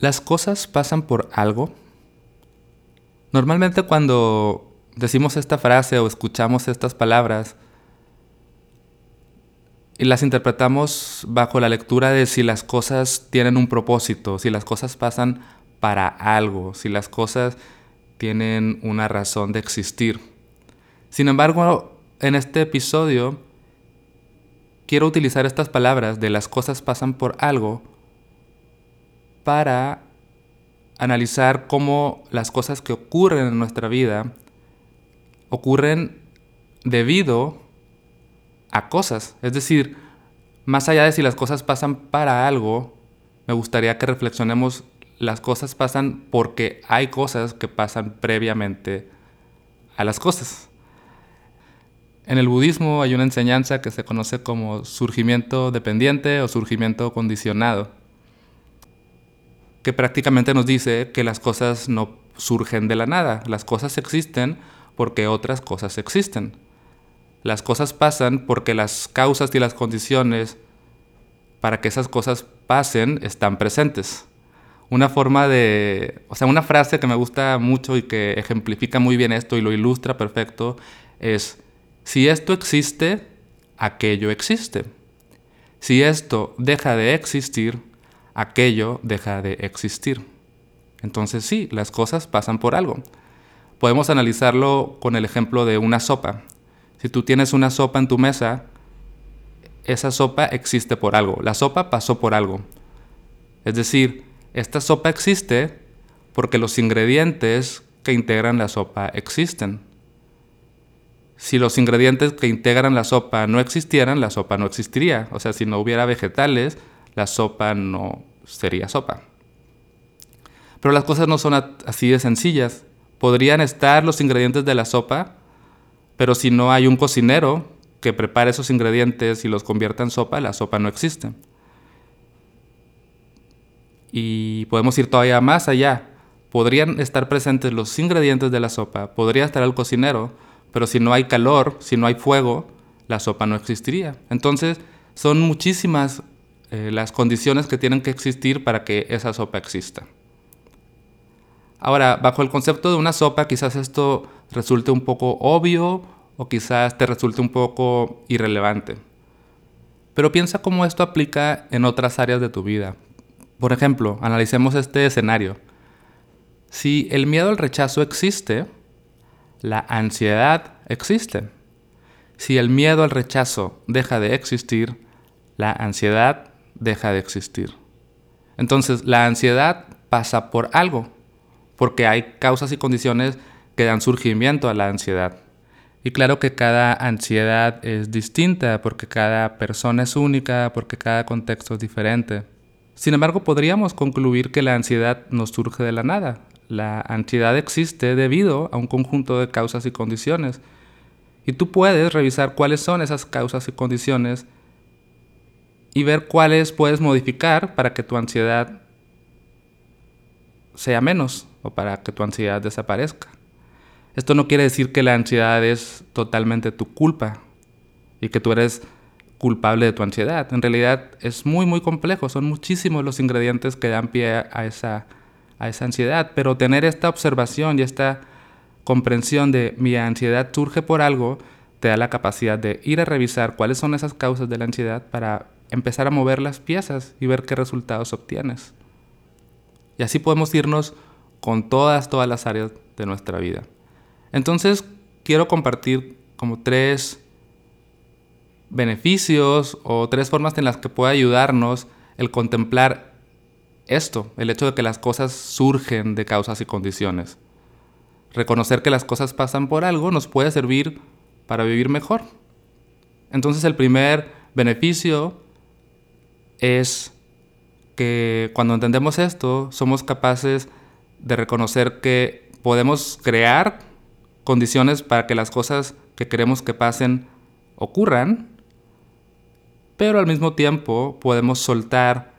Las cosas pasan por algo. Normalmente cuando decimos esta frase o escuchamos estas palabras y las interpretamos bajo la lectura de si las cosas tienen un propósito, si las cosas pasan para algo, si las cosas tienen una razón de existir. Sin embargo, en este episodio quiero utilizar estas palabras de las cosas pasan por algo para analizar cómo las cosas que ocurren en nuestra vida ocurren debido a cosas. Es decir, más allá de si las cosas pasan para algo, me gustaría que reflexionemos, las cosas pasan porque hay cosas que pasan previamente a las cosas. En el budismo hay una enseñanza que se conoce como surgimiento dependiente o surgimiento condicionado que prácticamente nos dice que las cosas no surgen de la nada, las cosas existen porque otras cosas existen. Las cosas pasan porque las causas y las condiciones para que esas cosas pasen están presentes. Una forma de, o sea, una frase que me gusta mucho y que ejemplifica muy bien esto y lo ilustra perfecto es, si esto existe, aquello existe. Si esto deja de existir, aquello deja de existir. Entonces sí, las cosas pasan por algo. Podemos analizarlo con el ejemplo de una sopa. Si tú tienes una sopa en tu mesa, esa sopa existe por algo. La sopa pasó por algo. Es decir, esta sopa existe porque los ingredientes que integran la sopa existen. Si los ingredientes que integran la sopa no existieran, la sopa no existiría. O sea, si no hubiera vegetales, la sopa no sería sopa. Pero las cosas no son así de sencillas. Podrían estar los ingredientes de la sopa, pero si no hay un cocinero que prepare esos ingredientes y los convierta en sopa, la sopa no existe. Y podemos ir todavía más allá. Podrían estar presentes los ingredientes de la sopa, podría estar el cocinero, pero si no hay calor, si no hay fuego, la sopa no existiría. Entonces, son muchísimas eh, las condiciones que tienen que existir para que esa sopa exista. Ahora, bajo el concepto de una sopa, quizás esto resulte un poco obvio o quizás te resulte un poco irrelevante. Pero piensa cómo esto aplica en otras áreas de tu vida. Por ejemplo, analicemos este escenario. Si el miedo al rechazo existe, la ansiedad existe. Si el miedo al rechazo deja de existir, la ansiedad deja de existir. Entonces, la ansiedad pasa por algo, porque hay causas y condiciones que dan surgimiento a la ansiedad. Y claro que cada ansiedad es distinta, porque cada persona es única, porque cada contexto es diferente. Sin embargo, podríamos concluir que la ansiedad no surge de la nada. La ansiedad existe debido a un conjunto de causas y condiciones. Y tú puedes revisar cuáles son esas causas y condiciones y ver cuáles puedes modificar para que tu ansiedad sea menos o para que tu ansiedad desaparezca. Esto no quiere decir que la ansiedad es totalmente tu culpa y que tú eres culpable de tu ansiedad. En realidad es muy muy complejo, son muchísimos los ingredientes que dan pie a esa, a esa ansiedad, pero tener esta observación y esta comprensión de mi ansiedad surge por algo te da la capacidad de ir a revisar cuáles son esas causas de la ansiedad para empezar a mover las piezas y ver qué resultados obtienes. Y así podemos irnos con todas, todas las áreas de nuestra vida. Entonces, quiero compartir como tres beneficios o tres formas en las que puede ayudarnos el contemplar esto, el hecho de que las cosas surgen de causas y condiciones. Reconocer que las cosas pasan por algo nos puede servir para vivir mejor. Entonces el primer beneficio es que cuando entendemos esto, somos capaces de reconocer que podemos crear condiciones para que las cosas que queremos que pasen ocurran, pero al mismo tiempo podemos soltar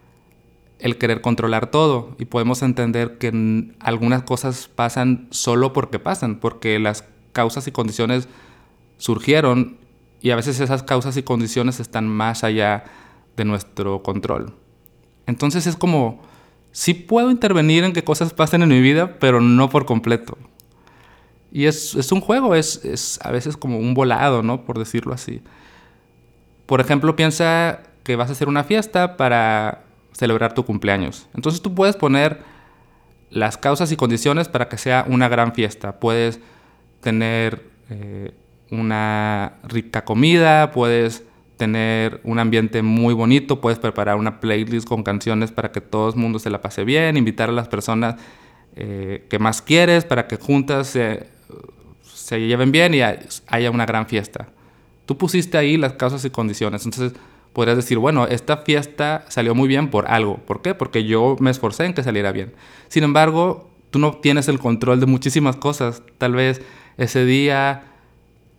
el querer controlar todo y podemos entender que algunas cosas pasan solo porque pasan, porque las causas y condiciones surgieron y a veces esas causas y condiciones están más allá de nuestro control. Entonces es como sí puedo intervenir en que cosas pasen en mi vida, pero no por completo. Y es, es un juego, es, es, a veces como un volado, ¿no? Por decirlo así. Por ejemplo, piensa que vas a hacer una fiesta para celebrar tu cumpleaños. Entonces tú puedes poner las causas y condiciones para que sea una gran fiesta. Puedes tener eh, una rica comida, puedes tener un ambiente muy bonito, puedes preparar una playlist con canciones para que todo el mundo se la pase bien, invitar a las personas eh, que más quieres para que juntas se, se lleven bien y haya una gran fiesta. Tú pusiste ahí las causas y condiciones, entonces podrías decir, bueno, esta fiesta salió muy bien por algo. ¿Por qué? Porque yo me esforcé en que saliera bien. Sin embargo, tú no tienes el control de muchísimas cosas. Tal vez ese día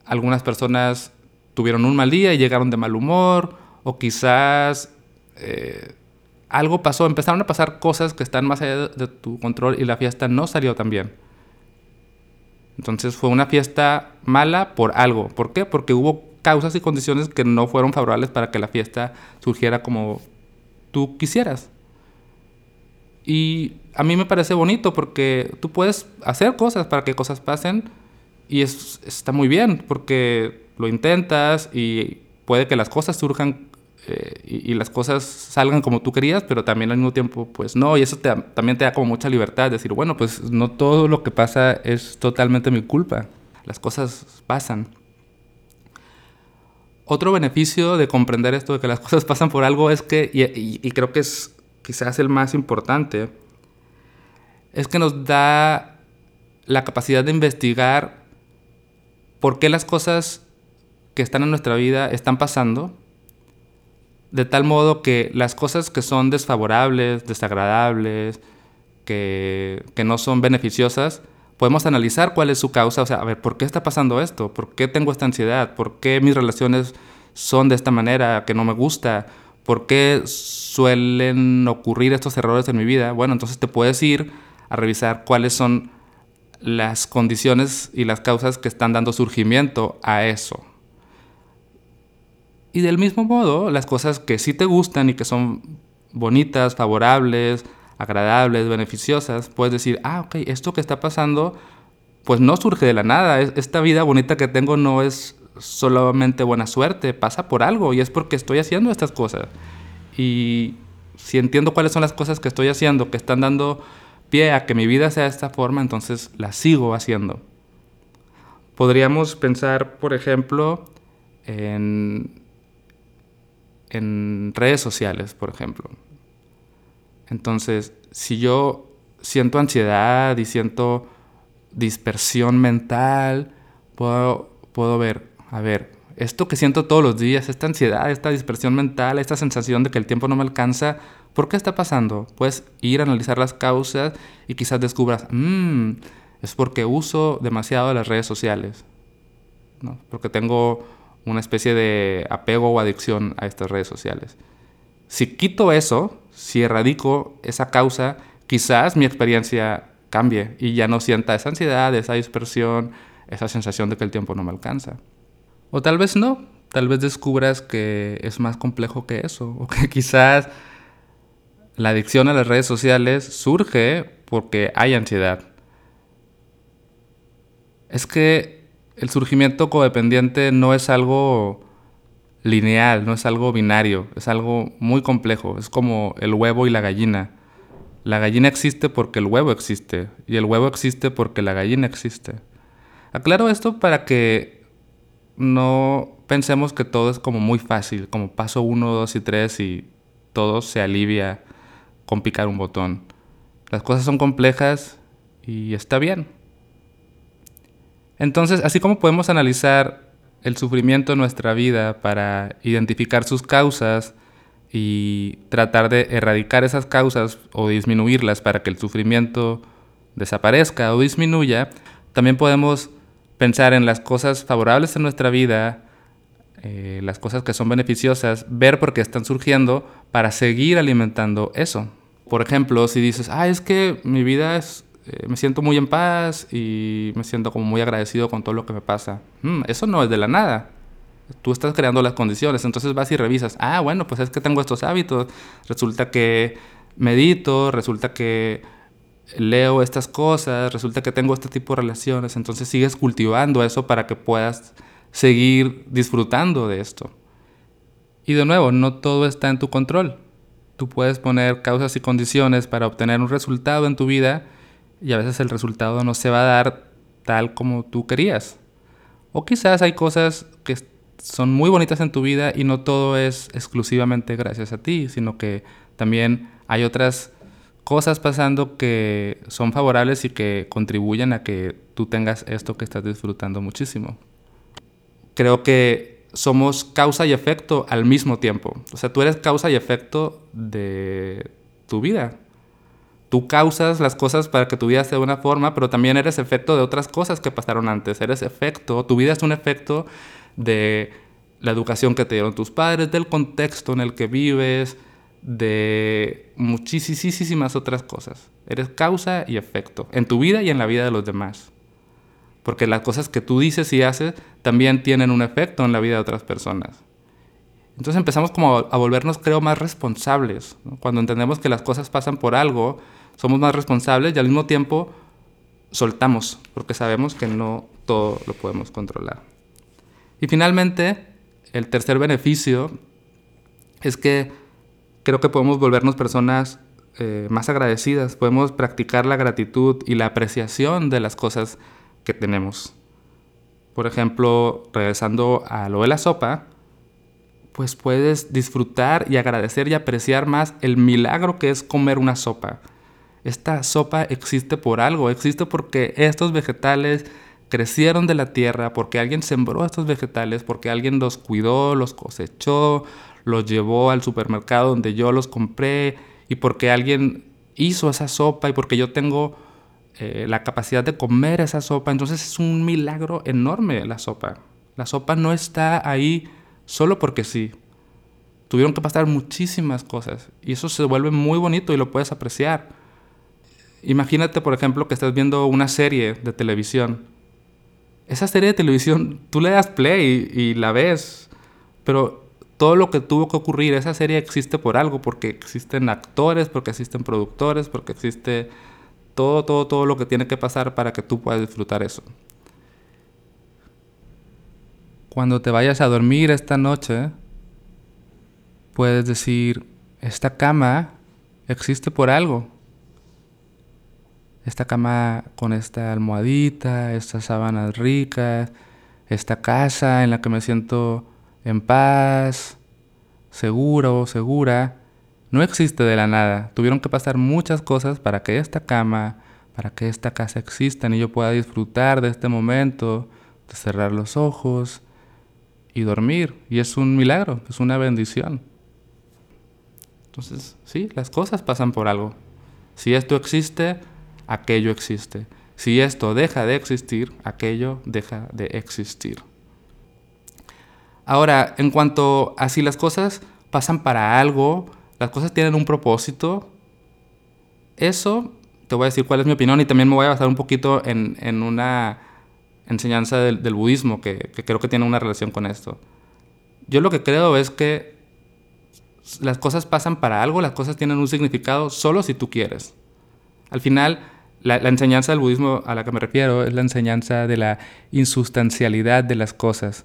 algunas personas tuvieron un mal día y llegaron de mal humor, o quizás eh, algo pasó, empezaron a pasar cosas que están más allá de tu control y la fiesta no salió tan bien. Entonces fue una fiesta mala por algo. ¿Por qué? Porque hubo causas y condiciones que no fueron favorables para que la fiesta surgiera como tú quisieras. Y a mí me parece bonito porque tú puedes hacer cosas para que cosas pasen y es, está muy bien porque lo intentas y puede que las cosas surjan eh, y, las cosas salgan como tú querías, pero también al mismo tiempo, pues no, y eso también te da como mucha libertad, decir, bueno, pues no todo lo que pasa es totalmente mi culpa, las cosas pasan. Otro beneficio de comprender esto de que las cosas pasan por algo es que, y, creo que es quizás el más importante, es que nos da la capacidad de investigar por qué las cosas que están en nuestra vida están pasando de tal modo que las cosas que son desfavorables, desagradables, que, no son beneficiosas, podemos analizar cuál es su causa, o sea, a ver, ¿por qué está pasando esto? ¿Por qué tengo esta ansiedad? ¿Por qué mis relaciones son de esta manera que no me gusta? ¿Por qué suelen ocurrir estos errores en mi vida? Bueno, entonces te puedes ir a revisar cuáles son las condiciones y las causas que están dando surgimiento a eso. Y del mismo modo, las cosas que sí te gustan y que son bonitas, favorables, agradables, beneficiosas, puedes decir, ah, ok, esto que está pasando, pues no surge de la nada. Esta vida bonita que tengo no es solamente buena suerte, pasa por algo y es porque estoy haciendo estas cosas. Y si entiendo cuáles son las cosas que estoy haciendo, que están dando pie a que mi vida sea de esta forma, entonces las sigo haciendo. Podríamos pensar, por ejemplo, en en redes sociales, por ejemplo. Entonces, si yo siento ansiedad y siento dispersión mental, puedo, puedo ver, a ver, esto que siento todos los días, esta ansiedad, esta dispersión mental, esta sensación de que el tiempo no me alcanza, ¿por qué está pasando? Puedes ir a analizar las causas y quizás descubras, mmm, es porque uso demasiado las redes sociales, ¿no? porque tengo una especie de apego o adicción a estas redes sociales. Si quito eso, si erradico esa causa, quizás mi experiencia cambie y ya no sienta esa ansiedad, esa dispersión, esa sensación de que el tiempo no me alcanza. O tal vez no, tal vez descubras que es más complejo que eso, o que quizás la adicción a las redes sociales surge porque hay ansiedad. Es que el surgimiento codependiente no es algo lineal, no es algo binario, es algo muy complejo, es como el huevo y la gallina. La gallina existe porque el huevo existe y el huevo existe porque la gallina existe. Aclaro esto para que no pensemos que todo es como muy fácil, como paso uno, dos y tres y todo se alivia con picar un botón. Las cosas son complejas y está bien. Entonces, así como podemos analizar el sufrimiento en nuestra vida para identificar sus causas y tratar de erradicar esas causas o disminuirlas para que el sufrimiento desaparezca o disminuya, también podemos pensar en las cosas favorables en nuestra vida, eh, las cosas que son beneficiosas, ver por qué están surgiendo para seguir alimentando eso. Por ejemplo, si dices, ah, es que mi vida es eh, me siento muy en paz y me siento como muy agradecido con todo lo que me pasa. Mm, eso no es de la nada. Tú estás creando las condiciones, entonces vas y revisas, ah, bueno, pues es que tengo estos hábitos. Resulta que medito, resulta que leo estas cosas, resulta que tengo este tipo de relaciones, entonces sigues cultivando eso para que puedas seguir disfrutando de esto. Y de nuevo, no todo está en tu control. Tú puedes poner causas y condiciones para obtener un resultado en tu vida y a veces el resultado no se va a dar tal como tú querías. O quizás hay cosas que son muy bonitas en tu vida y no todo es exclusivamente gracias a ti, sino que también hay otras cosas pasando que son favorables y que contribuyen a que tú tengas esto que estás disfrutando muchísimo. Creo que somos causa y efecto al mismo tiempo. O sea, tú eres causa y efecto de tu vida. Tú causas las cosas para que tu vida sea de una forma, pero también eres efecto de otras cosas que pasaron antes. Eres efecto, tu vida es un efecto de la educación que te dieron tus padres, del contexto en el que vives, de muchísimas otras cosas. Eres causa y efecto en tu vida y en la vida de los demás. Porque las cosas que tú dices y haces también tienen un efecto en la vida de otras personas. Entonces empezamos como a volvernos, creo, más responsables. Cuando entendemos que las cosas pasan por algo, somos más responsables y al mismo tiempo soltamos, porque sabemos que no todo lo podemos controlar. Y finalmente, el tercer beneficio es que creo que podemos volvernos personas eh, más agradecidas, podemos practicar la gratitud y la apreciación de las cosas que tenemos. Por ejemplo, regresando a lo de la sopa, pues puedes disfrutar y agradecer y apreciar más el milagro que es comer una sopa. Esta sopa existe por algo, existe porque estos vegetales crecieron de la tierra, porque alguien sembró estos vegetales, porque alguien los cuidó, los cosechó, los llevó al supermercado donde yo los compré y porque alguien hizo esa sopa y porque yo tengo eh, la capacidad de comer esa sopa. Entonces es un milagro enorme la sopa. La sopa no está ahí solo porque sí. Tuvieron que pasar muchísimas cosas y eso se vuelve muy bonito y lo puedes apreciar. Imagínate, por ejemplo, que estás viendo una serie de televisión. Esa serie de televisión, tú le das play y, la ves, pero todo lo que tuvo que ocurrir, esa serie existe por algo, porque existen actores, porque existen productores, porque existe todo, todo, todo lo que tiene que pasar para que tú puedas disfrutar eso. Cuando te vayas a dormir esta noche, puedes decir, esta cama existe por algo. Esta cama con esta almohadita, estas sábanas ricas, esta casa en la que me siento en paz, seguro, segura, no existe de la nada. Tuvieron que pasar muchas cosas para que esta cama, para que esta casa existan y yo pueda disfrutar de este momento, de cerrar los ojos y dormir. Y es un milagro, es una bendición. Entonces, sí, las cosas pasan por algo. Si esto existe, aquello existe. Si esto deja de existir, aquello deja de existir. Ahora, en cuanto a si las cosas pasan para algo, las cosas tienen un propósito, eso te voy a decir cuál es mi opinión y también me voy a basar un poquito en, una enseñanza del, budismo que creo que tiene una relación con esto. Yo lo que creo es que las cosas pasan para algo, las cosas tienen un significado solo si tú quieres. Al final, la, enseñanza del budismo a la que me refiero es la enseñanza de la insustancialidad de las cosas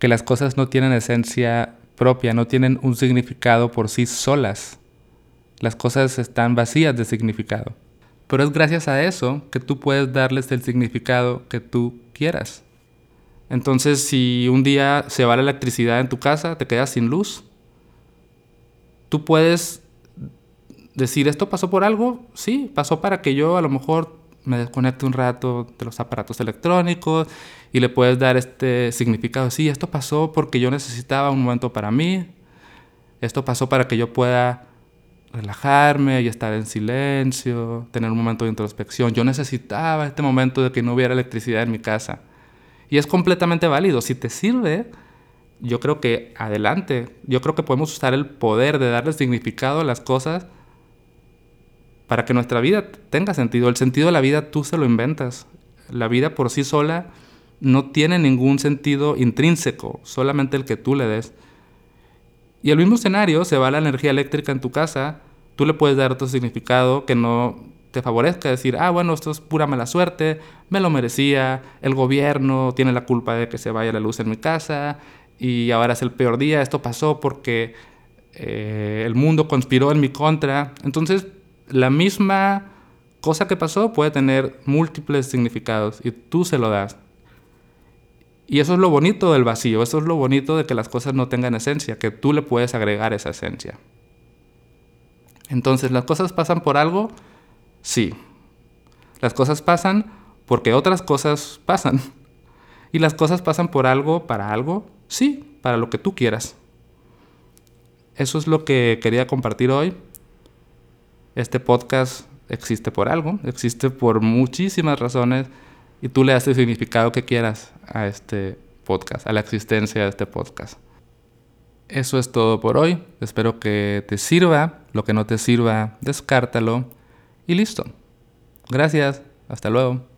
que las cosas no tienen esencia propia, no tienen un significado por sí solas. Las cosas están vacías de significado. Pero es gracias a eso que tú puedes darles el significado que tú quieras. Entonces, si un día se va la electricidad en tu casa, te quedas sin luz, tú puedes decir, ¿esto pasó por algo? Sí, pasó para que yo a lo mejor me desconecte un rato de los aparatos electrónicos y le puedes dar este significado. Sí, esto pasó porque yo necesitaba un momento para mí. Esto pasó para que yo pueda relajarme y estar en silencio, tener un momento de introspección. Yo necesitaba este momento de que no hubiera electricidad en mi casa. Y es completamente válido. Si te sirve, yo creo que adelante. Yo creo que podemos usar el poder de darle significado a las cosas para que nuestra vida tenga sentido. El sentido de la vida tú se lo inventas. La vida por sí sola no tiene ningún sentido intrínseco, solamente el que tú le des. Y el mismo escenario se va la energía eléctrica en tu casa, tú le puedes dar otro significado que no te favorezca decir, ah, bueno, esto es pura mala suerte, me lo merecía, el gobierno tiene la culpa de que se vaya la luz en mi casa y ahora es el peor día, esto pasó porque eh, el mundo conspiró en mi contra. Entonces, la misma cosa que pasó puede tener múltiples significados y tú se lo das. Y eso es lo bonito del vacío, eso es lo bonito de que las cosas no tengan esencia, que tú le puedes agregar esa esencia. Entonces, ¿las cosas pasan por algo? Sí. Las cosas pasan porque otras cosas pasan. ¿Y las cosas pasan por algo, para algo? Sí, para lo que tú quieras. Eso es lo que quería compartir hoy. Este podcast existe por algo, existe por muchísimas razones y tú le das el significado que quieras a este podcast, a la existencia de este podcast. Eso es todo por hoy. Espero que te sirva. Lo que no te sirva, descártalo. Y listo. Gracias. Hasta luego.